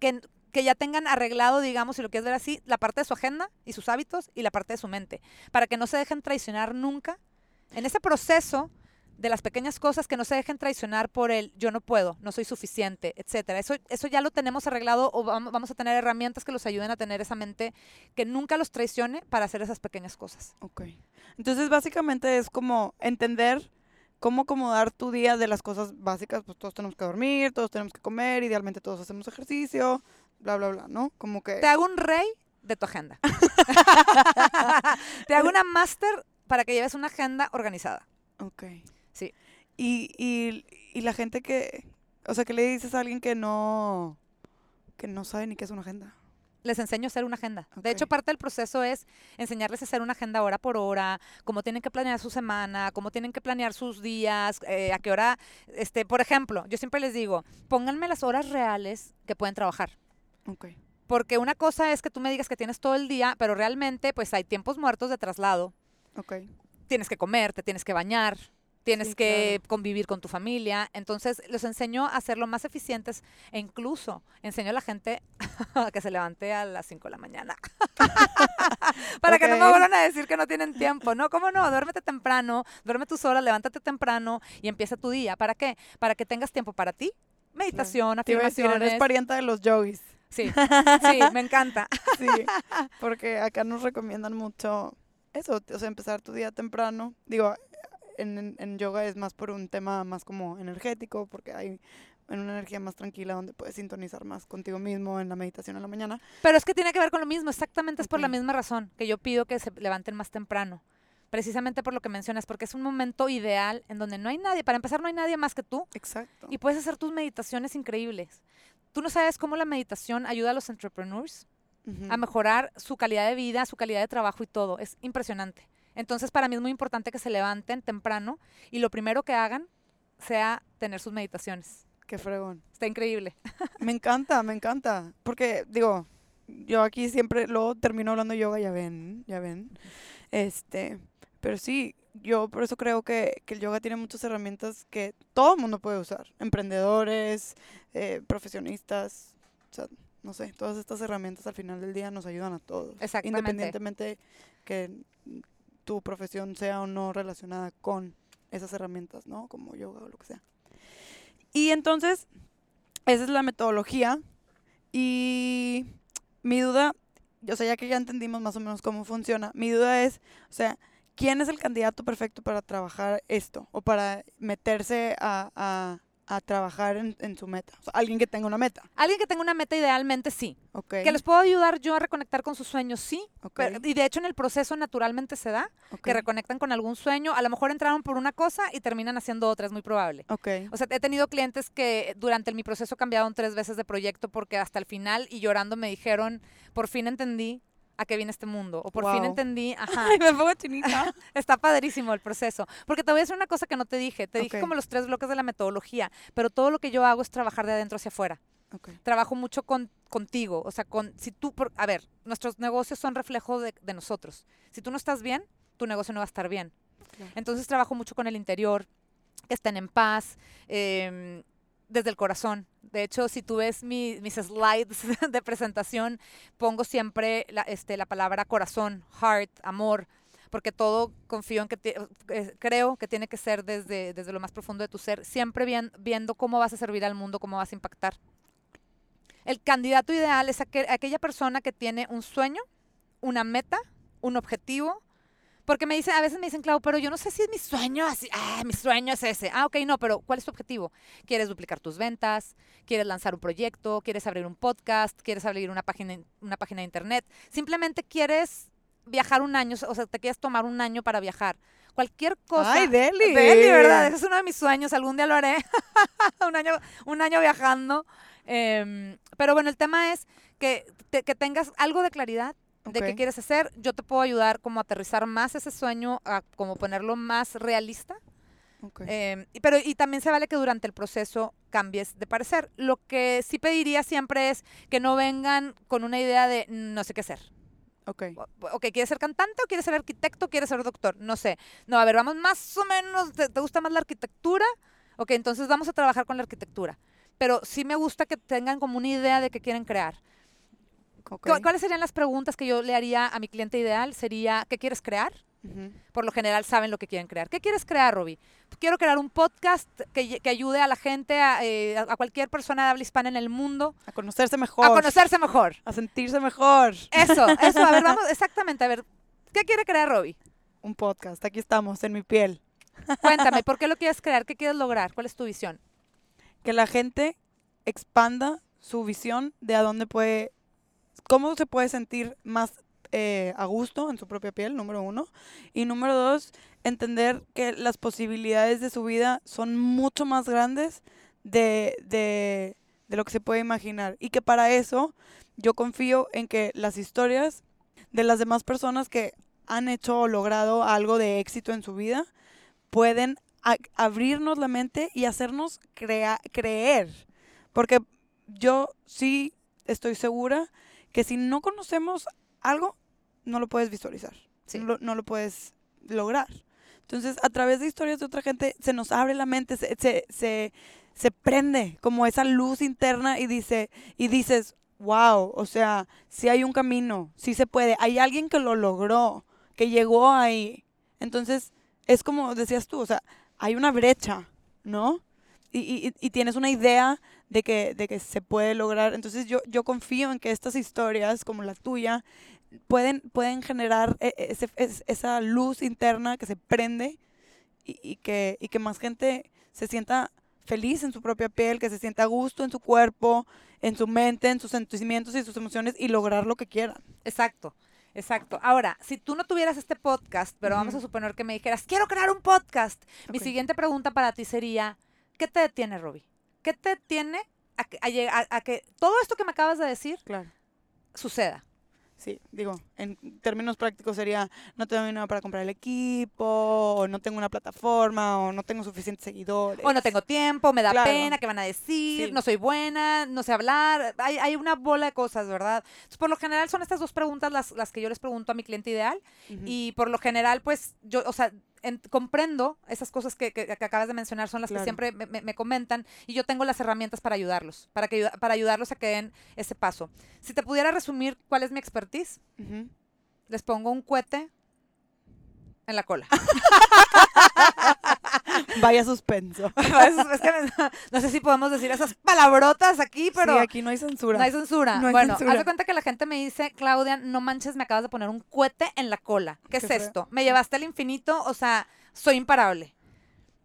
S2: que, que ya tengan arreglado, digamos, si lo quieres ver así, la parte de su agenda y sus hábitos y la parte de su mente, para que no se dejen traicionar nunca en ese proceso de las pequeñas cosas que no se dejen traicionar por el yo no puedo, no soy suficiente, etcétera. Eso, eso ya lo tenemos arreglado o vam- vamos a tener herramientas que los ayuden a tener esa mente que nunca los traicione para hacer esas pequeñas cosas.
S1: Ok. Entonces, básicamente es como entender cómo acomodar tu día de las cosas básicas. Pues todos tenemos que dormir, todos tenemos que comer, idealmente todos hacemos ejercicio, bla, bla, bla, ¿no? Como que...
S2: Te hago un rey de tu agenda. <laughs> Te hago una máster para que lleves una agenda organizada.
S1: Ok.
S2: Sí.
S1: Y, y, y la gente que... O sea, ¿qué le dices a alguien que no... que no sabe ni qué es una agenda?
S2: les enseño a hacer una agenda. De hecho, parte del proceso es enseñarles a hacer una agenda hora por hora, cómo tienen que planear su semana, cómo tienen que planear sus días, eh, a qué hora, este, por ejemplo, yo siempre les digo, pónganme las horas reales que pueden trabajar.
S1: Ok.
S2: Porque una cosa es que tú me digas que tienes todo el día, pero realmente pues hay tiempos muertos de traslado.
S1: Ok.
S2: Tienes que comer, te tienes que bañar, tienes
S1: Sí,
S2: que convivir con tu familia. Entonces, los enseño a ser lo más eficientes e incluso enseño a la gente a <laughs> que se levante a las 5 de la mañana. <laughs> Para que no me vuelvan a decir que no tienen tiempo. No, ¿cómo no? Duérmete temprano, duerme tus horas, levántate temprano y empieza tu día. ¿Para qué? Para que tengas tiempo para ti. Meditación,
S1: Te iba a decir, eres
S2: afirmaciones.
S1: parienta de los yogis.
S2: Sí, <laughs> sí, me encanta.
S1: Sí, porque acá nos recomiendan mucho eso, o sea, empezar tu día temprano. Digo, en, en- yoga es más por un tema más como energético, porque hay en una energía más tranquila donde puedes sintonizar más contigo mismo en la meditación en la mañana.
S2: Pero es que tiene que ver con lo mismo, exactamente es por la misma razón que yo pido que se levanten más temprano. Precisamente por lo que mencionas, porque es un momento ideal en donde no hay nadie, para empezar no hay nadie más que tú
S1: Exacto.
S2: y puedes hacer tus meditaciones increíbles. Tú no sabes cómo la meditación ayuda a los entrepreneurs a mejorar su calidad de vida, su calidad de trabajo y todo. Es impresionante. Entonces, para mí es muy importante que se levanten temprano y lo primero que hagan sea tener sus meditaciones.
S1: Qué fregón.
S2: Está increíble. <laughs>
S1: Me encanta, me encanta. Porque, digo, yo aquí siempre luego termino hablando yoga, ya ven, ya ven. Este, pero sí, yo por eso creo que, que el yoga tiene muchas herramientas que todo el mundo puede usar. Emprendedores, eh, profesionistas, o sea, no sé, todas estas herramientas al final del día nos ayudan a todos.
S2: Exactamente.
S1: Independientemente que tu profesión sea o no relacionada con esas herramientas, ¿no? Como yoga o lo que sea. Y entonces, esa es la metodología. Y mi duda, o sea, ya que ya entendimos más o menos cómo funciona, mi duda es, o sea, ¿quién es el candidato perfecto para trabajar esto? O para meterse a, a- a trabajar en, en su meta. O sea, alguien que tenga una meta.
S2: Alguien que tenga una meta idealmente sí.
S1: ¿Ok?
S2: Que les puedo ayudar yo a reconectar con sus sueños, sí.
S1: Ok,
S2: pero- y de hecho en el proceso naturalmente se da, que reconectan con algún sueño. A lo mejor entraron por una cosa y terminan haciendo otra, es muy probable.
S1: ok,
S2: O sea, he tenido clientes que durante mi proceso cambiaron tres veces de proyecto porque hasta el final y llorando me dijeron, por fin entendí a qué viene este mundo. O por fin entendí, ajá, <laughs>
S1: Ay, me pongo chinita. <laughs>
S2: está padrísimo el proceso. Porque te voy a decir una cosa que no te dije. Te dije como los tres bloques de la metodología, pero todo lo que yo hago es trabajar de adentro hacia afuera.
S1: Ok,
S2: trabajo mucho con, contigo. O sea, con si tú, por, a ver, nuestros negocios son reflejo de, de nosotros. Si tú no estás bien, tu negocio no va a estar bien. Entonces trabajo mucho con el interior, que estén en paz, em, desde el corazón. De hecho, si tú ves mi- mis slides <laughs> de presentación, pongo siempre la, este, la palabra corazón, heart, amor, porque todo confío en que eh, creo que tiene que ser desde, desde lo más profundo de tu ser, siempre bien- viendo cómo vas a servir al mundo, cómo vas a impactar. El candidato ideal es aquel- aquella persona que tiene un sueño, una meta, un objetivo, Porque me dicen, a veces me dicen, Clau, pero yo no sé si es mi sueño así, ah, mi sueño es ese. Ah, ok, no, pero ¿cuál es tu objetivo? ¿Quieres duplicar tus ventas? ¿Quieres lanzar un proyecto? ¿Quieres abrir un podcast? ¿Quieres abrir una página, una página de internet? Simplemente quieres viajar un año, o sea, te quieres tomar un año para viajar. Cualquier cosa.
S1: ¡Ay, Deli!
S2: Deli, ¿verdad? Ese es uno de mis sueños. Algún día lo haré. <laughs> un, año, un año viajando. Em, pero bueno, el tema es que, te- que tengas algo de claridad de qué quieres hacer. Yo te puedo ayudar como a aterrizar más ese sueño, a como ponerlo más realista.
S1: Ok.
S2: Em, y- pero y también se vale que durante el proceso cambies de parecer. Lo que sí pediría siempre es que no vengan con una idea de no sé qué hacer.
S1: ok.
S2: Ok, ¿quieres ser cantante o quieres ser arquitecto o quieres ser doctor? No sé. No, a ver, vamos más o menos, ¿te, te gusta más la arquitectura? Ok, entonces vamos a trabajar con la arquitectura. Pero sí me gusta que tengan como una idea de qué quieren crear.
S1: Ok.
S2: ¿Cu- ¿Cuáles serían las preguntas que yo le haría a mi cliente ideal? Sería, ¿qué quieres crear? Por lo general saben lo que quieren crear. ¿Qué quieres crear, Roby? Quiero crear un podcast que, ayude a la gente, a, eh, a cualquier persona de habla hispana en el mundo,
S1: A conocerse mejor.
S2: a conocerse mejor.
S1: A sentirse mejor.
S2: Eso, eso. A ver, vamos, <laughs> exactamente. A ver, ¿qué quiere crear Roby?
S1: Un podcast. Aquí estamos, en mi piel. <laughs>
S2: Cuéntame, ¿por qué lo <laughs> quieres crear? ¿Qué quieres lograr? ¿Cuál es tu visión?
S1: Que la gente expanda su visión de a dónde puede, cómo se puede sentir más eh, a gusto en su propia piel, número uno. Y número dos, entender que las posibilidades de su vida son mucho más grandes de, de, de lo que se puede imaginar. Y que para eso yo confío en que las historias de las demás personas que han hecho o logrado algo de éxito en su vida pueden abrirnos la mente y hacernos crea- creer. Porque yo sí estoy segura que si no conocemos algo, no lo puedes visualizar.
S2: Sí.
S1: No, lo, no lo puedes lograr. Entonces, a través de historias de otra gente, se nos abre la mente, se, se, se, se prende como esa luz interna y, dice, y dices, wow, o sea, sí hay un camino, sí se puede, hay alguien que lo logró, que llegó ahí. Entonces, es como decías tú, o sea, hay una brecha, ¿no? Y, y- y tienes una idea de que, de que se puede lograr. Entonces yo, yo confío en que estas historias, como la tuya, pueden, pueden generar e- e- ese- esa luz interna que se prende y, y que, y que más gente se sienta feliz en su propia piel, que se sienta a gusto en su cuerpo, en su mente, en sus sentimientos y sus emociones y lograr lo que quieran.
S2: Exacto, exacto. Ahora, si tú no tuvieras este podcast, pero vamos a suponer que me dijeras, quiero crear un podcast. Mi siguiente pregunta para ti sería, ¿qué te detiene, Roby? ¿Qué te detiene a que, a lleg- a- a que todo esto que me acabas de decir
S1: Claro.
S2: suceda?
S1: Sí, digo, en términos prácticos sería no tengo dinero para comprar el equipo, o no tengo una plataforma, o no tengo suficientes seguidores.
S2: O no tengo tiempo, me da
S1: Claro.
S2: pena, ¿qué van a decir?
S1: Sí.
S2: No soy buena, no sé hablar. Hay, hay una bola de cosas, ¿verdad? Entonces, por lo general son estas dos preguntas las, las que yo les pregunto a mi cliente ideal. Y por lo general, pues yo, o sea, en- comprendo esas cosas que, que- que acabas de mencionar, son las
S1: Claro.
S2: que siempre me, me- me comentan y yo tengo las herramientas para ayudarlos, para, que, para ayudarlos a que den ese paso. Si te pudiera resumir cuál es mi expertise, les pongo un cohete en la cola. <laughs>
S1: Vaya suspenso. <laughs>
S2: Es- que no sé si podemos decir esas palabrotas aquí, pero...
S1: sí, aquí no hay censura.
S2: No hay censura.
S1: No hay
S2: bueno,
S1: censura.
S2: haz de cuenta que la gente me dice, Claudia, no manches, me acabas de poner un cohete en la cola. ¿Qué,
S1: Qué
S2: es esto? Me llevaste al infinito, o sea, soy imparable.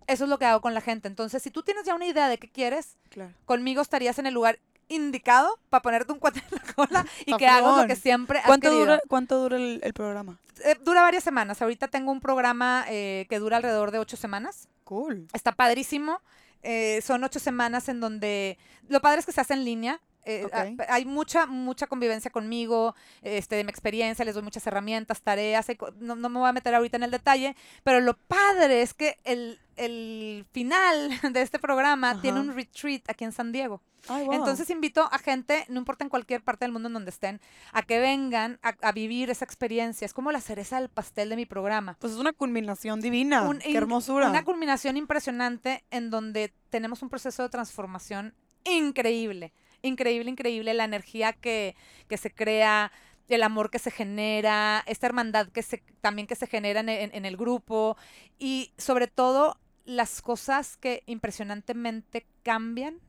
S2: Eso es lo que hago con la gente. Entonces, si tú tienes ya una idea de qué quieres,
S1: Claro.
S2: conmigo estarías en el lugar indicado para ponerte un cohete en la cola <laughs> y que hagas lo que siempre has
S1: ¿Cuánto
S2: querido.
S1: dura, ¿Cuánto dura el, el programa?
S2: Eh, dura varias semanas. Ahorita tengo un programa eh, que dura alrededor de ocho semanas.
S1: Cool.
S2: Está padrísimo. Eh, son ocho semanas en donde lo padre es que se hace en línea. Eh, a- hay mucha, mucha convivencia conmigo, este, de mi experiencia, les doy muchas herramientas, tareas, no, no me voy a meter ahorita en el detalle, pero lo padre es que el, el final <laughs> de este programa tiene un retreat aquí en San Diego.
S1: Ay, wow.
S2: Entonces invito a gente, no importa en cualquier parte del mundo en donde estén, a que vengan a, a vivir esa experiencia. Es como la cereza del pastel de mi programa
S1: pues es una culminación divina.
S2: un-
S1: Qué hermosura.
S2: Una culminación impresionante en donde tenemos un proceso de transformación increíble, increíble, increíble, la energía que, que se crea, el amor que se genera, esta hermandad que se, también que se genera en, en- en el grupo y sobre todo las cosas que impresionantemente cambian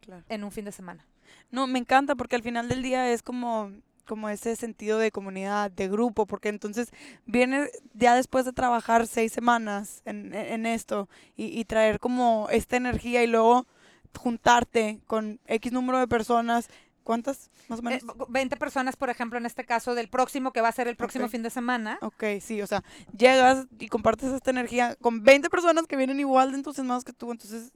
S1: Claro.
S2: en un fin de semana.
S1: No, me encanta porque al final del día es como como ese sentido de comunidad, de grupo, porque entonces viene ya después de trabajar seis semanas en, en esto y, y traer como esta energía y luego juntarte con X número de personas. ¿Cuántas más o
S2: Eh,
S1: menos?
S2: 20 personas, por ejemplo, en este caso del próximo, que va a ser el próximo
S1: Ok.
S2: fin de semana.
S1: Ok, sí, o sea, llegas y compartes esta energía con 20 personas que vienen igual de entusiasmados que tú, entonces...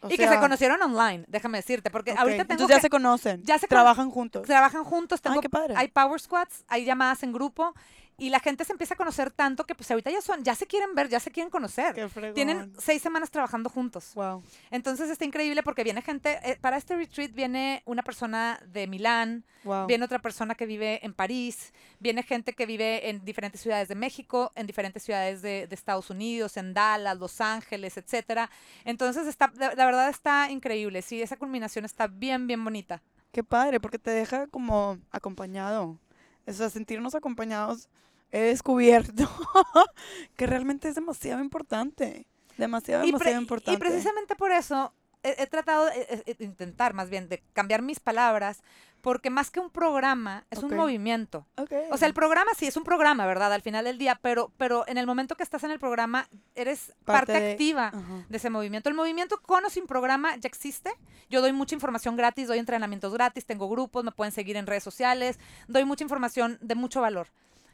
S1: o
S2: y que se
S1: sea,
S2: conocieron online, déjame decirte, porque
S1: ok,
S2: ahorita tengo
S1: Entonces ya
S2: que-
S1: se conocen,
S2: ya se
S1: trabajan juntos.
S2: trabajan juntos, tengo,
S1: Ay, qué padre.
S2: hay power squads, hay llamadas en grupo y la gente se empieza a conocer tanto que pues ahorita ya son, ya se quieren ver, ya se quieren conocer.
S1: Qué.
S2: Tienen seis semanas trabajando juntos.
S1: Wow.
S2: Entonces está increíble porque viene gente, eh, para este retreat viene una persona de Milán,
S1: Wow.
S2: viene otra persona que vive en París, viene gente que vive en diferentes ciudades de México, en diferentes ciudades de, de Estados Unidos, en Dallas, Los Ángeles, etcétera. Entonces está, la, la verdad está increíble, sí, esa culminación está bien, bien bonita.
S1: Qué padre, porque te deja como acompañado. O sea, sentirnos acompañados he descubierto <laughs> que realmente es demasiado importante. Demasiado,
S2: Y,
S1: demasiado
S2: y
S1: importante.
S2: precisamente por eso he, he tratado de eh, eh, intentar más bien de cambiar mis palabras, porque más que un programa, es un movimiento.
S1: Ok.
S2: O sea, el programa sí es un programa, ¿verdad? Al final del día, pero, pero en el momento que estás en el programa, eres parte,
S1: Parte de-
S2: activa de ese movimiento. El movimiento con o sin programa ya existe. Yo doy mucha información gratis, doy entrenamientos gratis, tengo grupos, me pueden seguir en redes sociales, doy mucha información de mucho valor.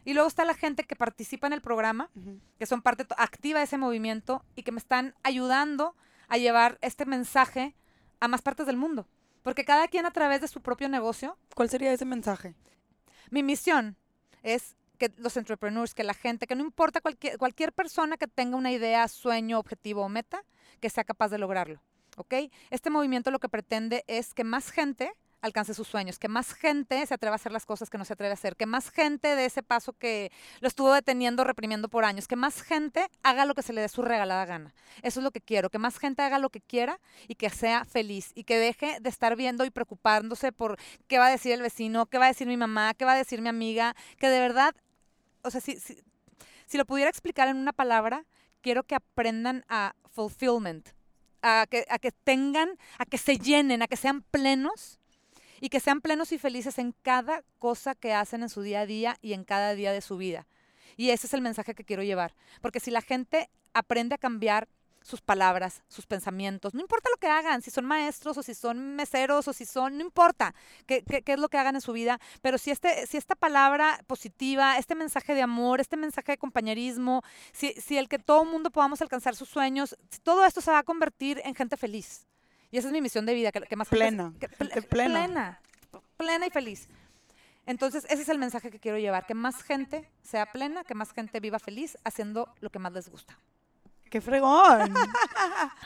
S2: Y luego está la gente que participa en el programa, que son parte activa de ese movimiento y que me están ayudando a llevar este mensaje a más partes del mundo. Porque cada quien a través de su propio negocio
S1: ¿Cuál sería ese mensaje?
S2: mi misión es que los entrepreneurs, que la gente, que no importa cualquier, cualquier persona que tenga una idea, sueño, objetivo o meta, que sea capaz de lograrlo. ¿Ok? Este movimiento lo que pretende es que más gente alcance sus sueños, que más gente se atreva a hacer las cosas que no se atreve a hacer, que más gente de ese paso que lo estuvo deteniendo, reprimiendo por años, que más gente haga lo que se le dé su regalada gana. Eso es lo que quiero, que más gente haga lo que quiera y que sea feliz y que deje de estar viendo y preocupándose por qué va a decir el vecino, qué va a decir mi mamá, qué va a decir mi amiga, que de verdad, o sea, si, si, si lo pudiera explicar en una palabra, quiero que aprendan a fulfillment, a que, a que tengan, a que se llenen, a que sean plenos y que sean plenos y felices en cada cosa que hacen en su día a día y en cada día de su vida. Y ese es el mensaje que quiero llevar, porque si la gente aprende a cambiar sus palabras, sus pensamientos, no importa lo que hagan, si son maestros o si son meseros o si son, no importa qué, es lo que hagan en su vida, pero si, este, si esta palabra positiva, este mensaje de amor, este mensaje de compañerismo, si, si el que todo mundo podamos alcanzar sus sueños, todo esto se va a convertir en gente feliz. Y esa es mi misión de vida, que, que más
S1: Plena,
S2: que-
S1: plena.
S2: plena, plena y feliz. Entonces, ese es el mensaje que quiero llevar, que más gente sea plena, que más gente viva feliz haciendo lo que más les gusta.
S1: ¡Qué fregón!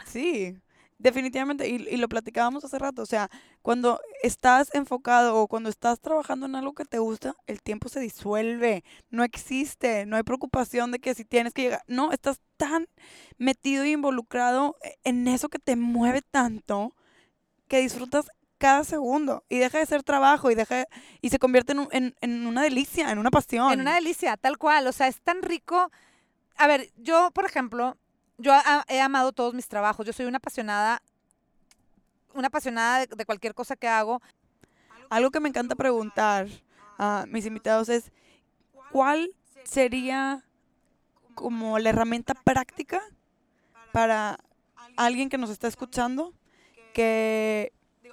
S1: sí, definitivamente. Y, y lo platicábamos hace rato. O sea, cuando estás enfocado o cuando estás trabajando en algo que te gusta, el tiempo se disuelve. No existe. No hay preocupación de que si tienes que llegar. No, estás tan metido y involucrado e, en eso que te mueve tanto que disfrutas cada segundo y deja de ser trabajo y deja y se convierte en, un- en, en una delicia, en una pasión.
S2: En una delicia, tal cual. O sea, es tan rico. A ver, yo, por ejemplo, yo he amado todos mis trabajos. Yo soy una apasionada, una apasionada de, de cualquier cosa que hago.
S1: Algo que me encanta preguntar a mis invitados es, ¿cuál sería como la herramienta práctica para alguien que nos está escuchando que,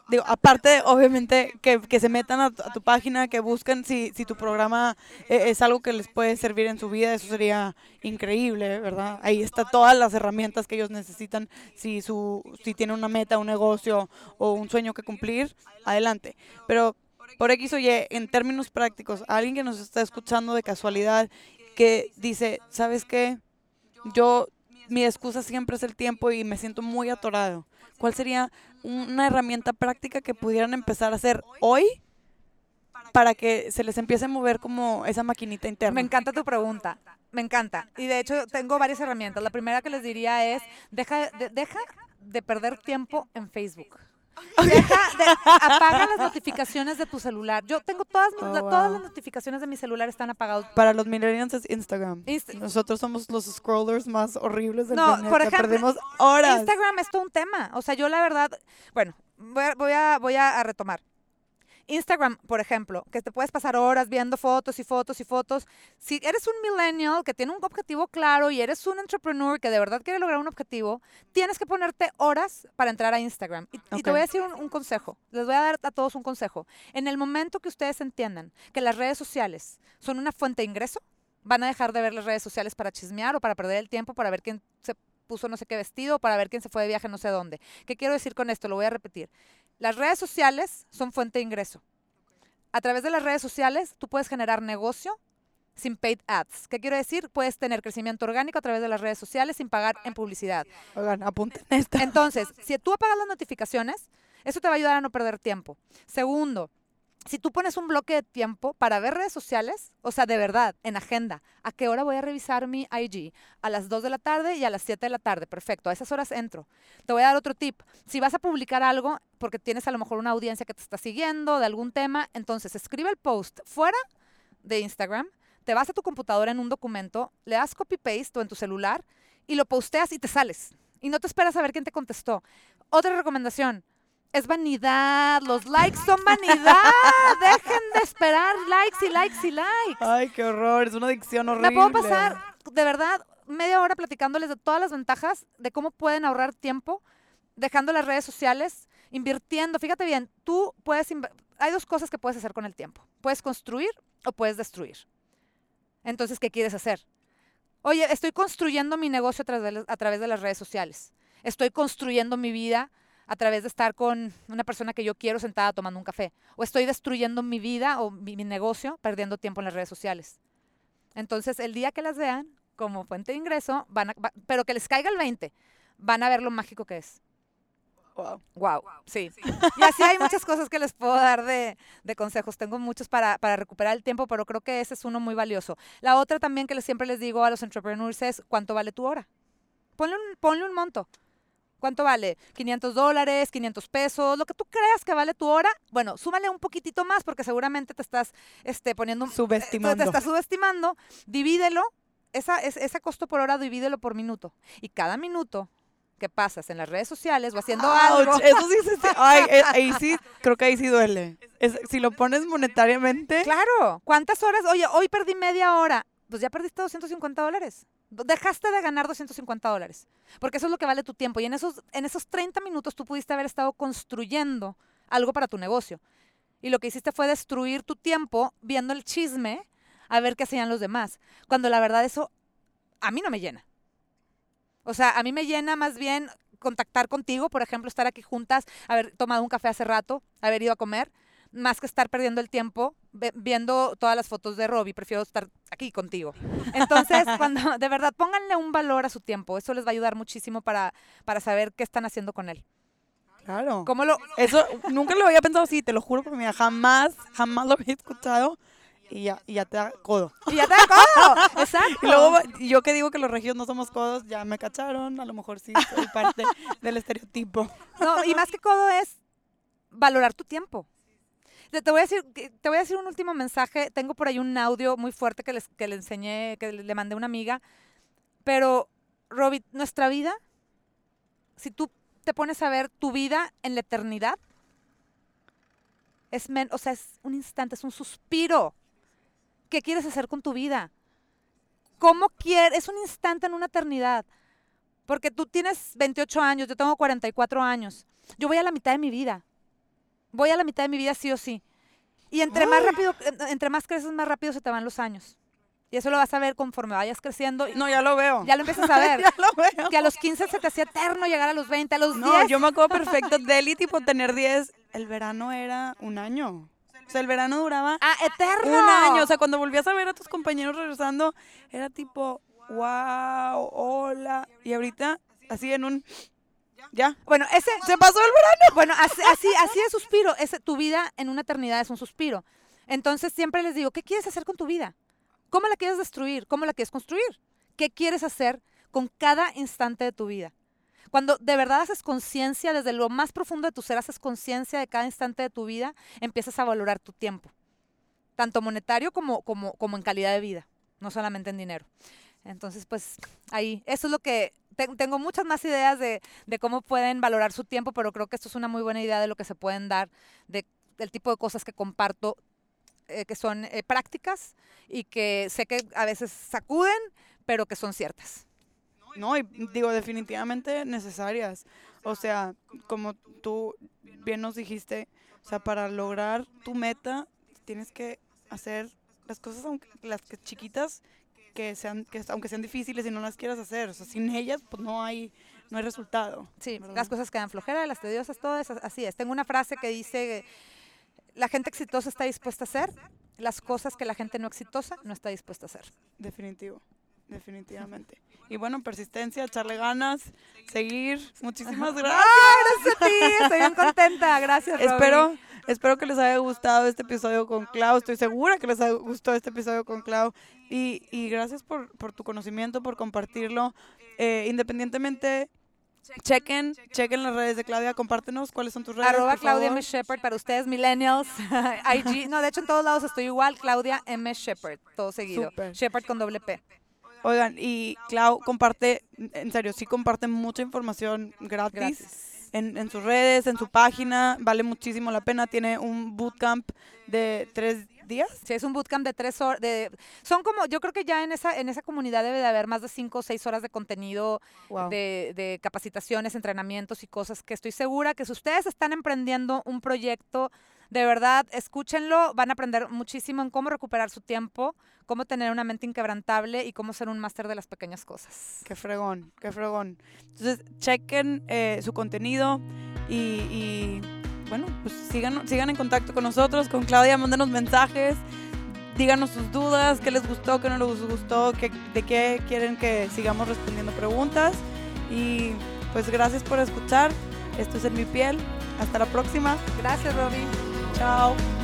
S1: digo, aparte obviamente, que, que se metan a tu, página, que busquen si, si tu programa eh, es algo que les puede servir en su vida, eso sería increíble, ¿verdad? Ahí está todas las herramientas que ellos necesitan si, su, si tienen una meta, un negocio o un sueño que cumplir, adelante. Pero por X o Y, en términos prácticos, alguien que nos está escuchando de casualidad que dice, ¿sabes qué? Yo, mi excusa siempre es el tiempo y me siento muy atorado. ¿Cuál sería una herramienta práctica que pudieran empezar a hacer hoy para que se les empiece a mover como esa maquinita interna?
S2: Me encanta tu pregunta. Me encanta. Y de hecho, tengo varias herramientas. La primera que les diría es: deja de, deja de perder tiempo en Facebook. <laughs> Deja de, apaga las notificaciones de tu celular. Yo tengo todas, mis-
S1: Oh,
S2: la- todas
S1: wow.
S2: las notificaciones de mi celular están apagadas.
S1: Para los millennials es Instagram.
S2: Inst-
S1: Nosotros somos los scrollers más horribles del
S2: No,
S1: planeta.
S2: por ejemplo,
S1: Perdemos horas.
S2: Instagram es todo un tema. O sea, yo la verdad, bueno, voy a, voy a, voy a- a retomar. Instagram, por ejemplo, que te puedes pasar horas viendo fotos y fotos y fotos. Si eres un millennial que tiene un objetivo claro y eres un entrepreneur que de verdad quiere lograr un objetivo, tienes que ponerte horas para entrar a Instagram. Y, y te voy a decir un, un consejo. Les voy a dar a todos un consejo. En el momento que ustedes entiendan que las redes sociales son una fuente de ingreso, van a dejar de ver las redes sociales para chismear o para perder el tiempo, para ver quién se puso no sé qué vestido, para ver quién se fue de viaje no sé dónde. ¿Qué quiero decir con esto? Lo voy a repetir. Las redes sociales son fuente de ingreso. A través de las redes sociales tú puedes generar negocio sin paid ads. ¿Qué quiero decir? Puedes tener crecimiento orgánico a través de las redes sociales sin pagar en publicidad.
S1: Oigan, apunten.
S2: Entonces, si tú apagas las notificaciones, eso te va a ayudar a no perder tiempo. Segundo, si tú pones un bloque de tiempo para ver redes sociales, o sea, de verdad, en agenda, ¿a qué hora voy a revisar mi IG? A las 2 de la tarde y a las 7 de la tarde. Perfecto, a esas horas entro. Te voy a dar otro tip. Si vas a publicar algo, porque tienes a lo mejor una audiencia que te está siguiendo de algún tema, entonces escribe el post fuera de Instagram, te vas a tu computadora en un documento, le das copy-paste o en tu celular y lo posteas y te sales. Y no te esperas a ver quién te contestó. Otra recomendación. Es vanidad, los likes son vanidad. <laughs> Dejen de esperar likes y likes y likes.
S1: Ay, qué horror, es una adicción horrible.
S2: Me puedo pasar, de verdad, media hora platicándoles de todas las ventajas de cómo pueden ahorrar tiempo dejando las redes sociales, invirtiendo. Fíjate bien, tú puedes, hay dos cosas que puedes hacer con el tiempo. Puedes construir o puedes destruir. Entonces, ¿qué quieres hacer? Oye, estoy construyendo mi negocio a través de, las- a través de las redes sociales. Estoy construyendo mi vida a través de estar con una persona que yo quiero sentada tomando un café. O estoy destruyendo mi vida o mi, mi negocio perdiendo tiempo en las redes sociales. Entonces, el día que las vean como fuente de ingreso, van a, va- pero que les caiga el 20, van a ver lo mágico que es.
S1: Wow.
S2: Wow, sí. Y así hay muchas cosas que les puedo dar de, de consejos. Tengo muchos para, para recuperar el tiempo, pero creo que ese es uno muy valioso. La otra también que les, siempre les digo a los entrepreneurs es, ¿cuánto vale tu hora? Ponle un, ponle un monto. ¿Cuánto vale? 500 dólares, 500 pesos, lo que tú creas que vale tu hora. Bueno, súmale un poquitito más porque seguramente te estás este, poniendo un,
S1: Subestimando.
S2: te estás subestimando, divídelo, esa, es- ese costo por hora divídelo por minuto. Y cada minuto que pasas en las redes sociales o haciendo algo,
S1: Ouch, Eso sí se Ay, eh, ahí sí, creo que ahí sí duele. Es- si lo pones monetariamente.
S2: claro, ¿cuántas horas? Oye, hoy perdí media hora, pues ya perdiste 250 dólares. Dejaste de ganar 250 dólares, porque eso es lo que vale tu tiempo. Y en esos, en esos 30 minutos tú pudiste haber estado construyendo algo para tu negocio. Y lo que hiciste fue destruir tu tiempo viendo el chisme a ver qué hacían los demás. Cuando la verdad eso a mí no me llena. O sea, a mí me llena más bien contactar contigo, por ejemplo, estar aquí juntas, haber tomado un café hace rato, haber ido a comer, más que estar perdiendo el tiempo viendo todas las fotos de Robbie. Prefiero estar aquí contigo. Entonces, <laughs> cuando de verdad pónganle un valor a su tiempo, eso les va a ayudar muchísimo para, para saber qué están haciendo con él.
S1: Claro.
S2: ¿Cómo lo,
S1: Eso nunca lo había pensado así, te lo juro, porque mira, jamás, jamás lo había escuchado y ya, y ya te da codo.
S2: y ya te da codo. <laughs> <laughs> Exacto.
S1: Y luego yo que digo que los regios no somos codos, ya me cacharon, a lo mejor sí soy parte del estereotipo.
S2: No, y más que codo es valorar tu tiempo. Te, te voy a decir, te voy a decir un último mensaje. Tengo por ahí un audio muy fuerte que, les, que le enseñé, que le mandé a una amiga. Pero, Robbie, nuestra vida, si tú te pones a ver tu vida en la eternidad, es, men- o sea, es un instante, es un suspiro. ¿Qué quieres hacer con tu vida? ¿Cómo quieres? Es un instante en una eternidad. Porque tú tienes 28 años, yo tengo 44 años. Yo voy a la mitad de mi vida. Voy a la mitad de mi vida sí o sí. Y entre más rápido, en- entre más creces, más rápido se te van los años. Y eso lo vas a ver conforme vayas creciendo.
S1: No, ya lo veo.
S2: Ya lo empiezas a ver. <laughs>
S1: ya lo veo.
S2: que a los 15 se te hacía eterno llegar a los 20, a los
S1: No,
S2: 10.
S1: yo me acuerdo perfecto. <laughs> Deli, tipo, tener 10, el verano era un año. O sea, el verano duraba
S2: Ah, eterno.
S1: un año. O sea, cuando volvías a ver a tus compañeros regresando, era tipo, wow, hola. Y ahorita, así en un, ya.
S2: bueno, ese,
S1: Se pasó el verano.
S2: Bueno, <laughs> así, así, así de suspiro. Es, tu vida en una eternidad es un suspiro. Entonces siempre les digo, ¿qué quieres hacer con tu vida? ¿Cómo la quieres destruir? ¿Cómo la quieres construir? ¿Qué quieres hacer con cada instante de tu vida? Cuando de verdad haces conciencia, desde lo más profundo de tu ser, haces conciencia de cada instante de tu vida, empiezas a valorar tu tiempo, tanto monetario como, como, como en calidad de vida, no solamente en dinero. Entonces, pues ahí, eso es lo que te- tengo muchas más ideas de, cómo pueden valorar su tiempo, pero creo que esto es una muy buena idea de lo que se pueden dar, de el tipo de cosas que comparto eh, que son eh, prácticas y que sé que a veces sacuden, pero que son ciertas.
S1: No, y digo, definitivamente necesarias. O sea, como tú bien nos dijiste, o sea, para lograr tu meta tienes que hacer las cosas, aunque, las que chiquitas, que sean, que aunque sean difíciles y no las quieras hacer. O sea, sin ellas, pues no hay, no hay resultado.
S2: Sí,
S1: ¿verdad?
S2: las cosas quedan flojeras, las tediosas, todo eso, así es. Tengo una frase que dice, la gente exitosa está dispuesta a hacer las cosas que la gente no exitosa no está dispuesta a hacer.
S1: Definitivo, definitivamente. Y bueno, persistencia, echarle ganas, seguir. Muchísimas gracias.
S2: gracias a ti, estoy bien contenta. Gracias. <laughs>
S1: Espero, espero que les haya gustado este episodio con Clau. Estoy segura que les ha gustado este episodio con Clau. Y, y gracias por, por tu conocimiento, por compartirlo. Eh, independientemente, chequen, chequen las redes de Claudia. Compártenos cuáles son tus redes.
S2: Arroba
S1: por
S2: Claudia
S1: favor.
S2: M. Shepard para ustedes, millennials. <laughs> IG. No, de hecho en todos lados estoy igual. Claudia M. Shepard, todo seguido. Shepard con doble P.
S1: Oigan, y Clau comparte, en serio, sí comparte mucha información gratis.
S2: Gratis.
S1: En, en sus redes, en su página, vale muchísimo la pena. Tiene un bootcamp de tres días.
S2: Sí, es un bootcamp de tres horas. De, son como, yo creo que ya en esa, en esa comunidad debe de haber más de cinco o seis horas de contenido
S1: Wow.
S2: de, de capacitaciones, entrenamientos y cosas que estoy segura que si ustedes están emprendiendo un proyecto, de verdad, escúchenlo, van a aprender muchísimo en cómo recuperar su tiempo, cómo tener una mente inquebrantable y cómo ser un máster de las pequeñas cosas.
S1: Qué fregón, qué fregón. Entonces, chequen eh, su contenido y, y, bueno, pues sigan, sigan en contacto con nosotros, con Claudia, mándenos mensajes, díganos sus dudas, qué les gustó, qué no les gustó, qué, de qué quieren que sigamos respondiendo preguntas. Y pues gracias por escuchar. Esto es En Mi Piel. Hasta la próxima.
S2: Gracias, Robbie.
S1: Tchau!